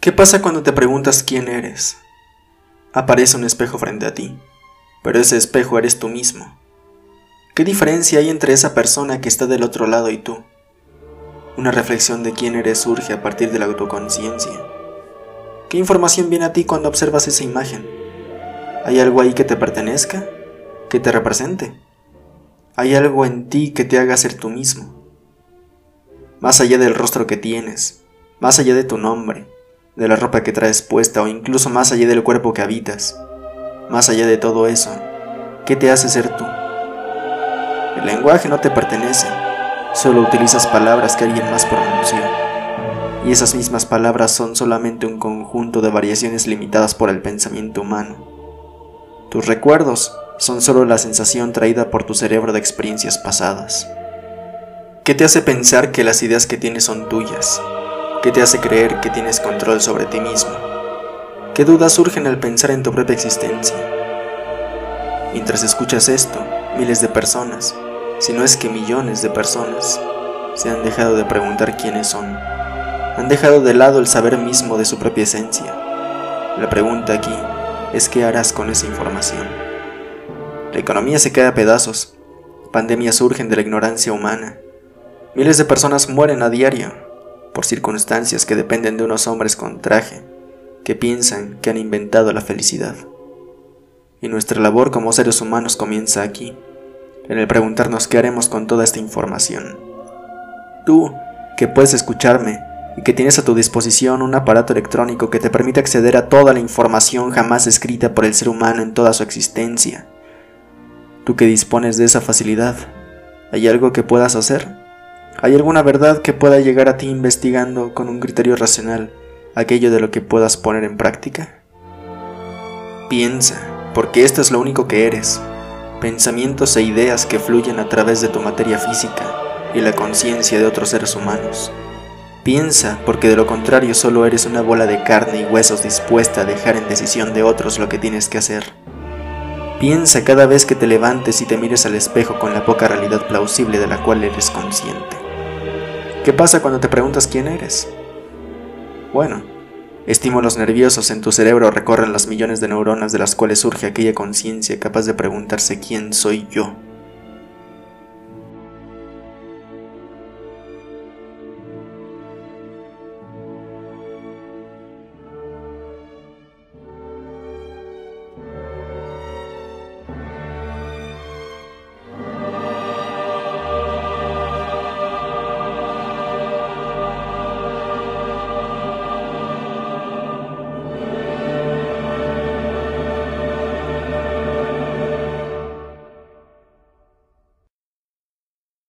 ¿Qué pasa cuando te preguntas quién eres? Aparece un espejo frente a ti, pero ese espejo eres tú mismo. ¿Qué diferencia hay entre esa persona que está del otro lado y tú? Una reflexión de quién eres surge a partir de la autoconciencia. ¿Qué información viene a ti cuando observas esa imagen? ¿Hay algo ahí que te pertenezca? ¿Que te represente? ¿Hay algo en ti que te haga ser tú mismo? Más allá del rostro que tienes, más allá de tu nombre, de la ropa que traes puesta o incluso más allá del cuerpo que habitas. Más allá de todo eso, ¿qué te hace ser tú? El lenguaje no te pertenece, solo utilizas palabras que alguien más pronunció. Y esas mismas palabras son solamente un conjunto de variaciones limitadas por el pensamiento humano. Tus recuerdos son solo la sensación traída por tu cerebro de experiencias pasadas. ¿Qué te hace pensar que las ideas que tienes son tuyas? ¿Qué te hace creer que tienes control sobre ti mismo? ¿Qué dudas surgen al pensar en tu propia existencia? Mientras escuchas esto, miles de personas, si no es que millones de personas, se han dejado de preguntar quiénes son. Han dejado de lado el saber mismo de su propia esencia. La pregunta aquí es qué harás con esa información. La economía se cae a pedazos. Pandemias surgen de la ignorancia humana. Miles de personas mueren a diario por circunstancias que dependen de unos hombres con traje, que piensan que han inventado la felicidad. Y nuestra labor como seres humanos comienza aquí, en el preguntarnos qué haremos con toda esta información. Tú, que puedes escucharme y que tienes a tu disposición un aparato electrónico que te permite acceder a toda la información jamás escrita por el ser humano en toda su existencia. Tú que dispones de esa facilidad, ¿hay algo que puedas hacer? ¿Hay alguna verdad que pueda llegar a ti investigando con un criterio racional aquello de lo que puedas poner en práctica? Piensa, porque esto es lo único que eres, pensamientos e ideas que fluyen a través de tu materia física y la conciencia de otros seres humanos. Piensa, porque de lo contrario solo eres una bola de carne y huesos dispuesta a dejar en decisión de otros lo que tienes que hacer. Piensa cada vez que te levantes y te mires al espejo con la poca realidad plausible de la cual eres consciente. ¿Qué pasa cuando te preguntas quién eres? Bueno, estímulos nerviosos en tu cerebro recorren las millones de neuronas de las cuales surge aquella conciencia capaz de preguntarse quién soy yo.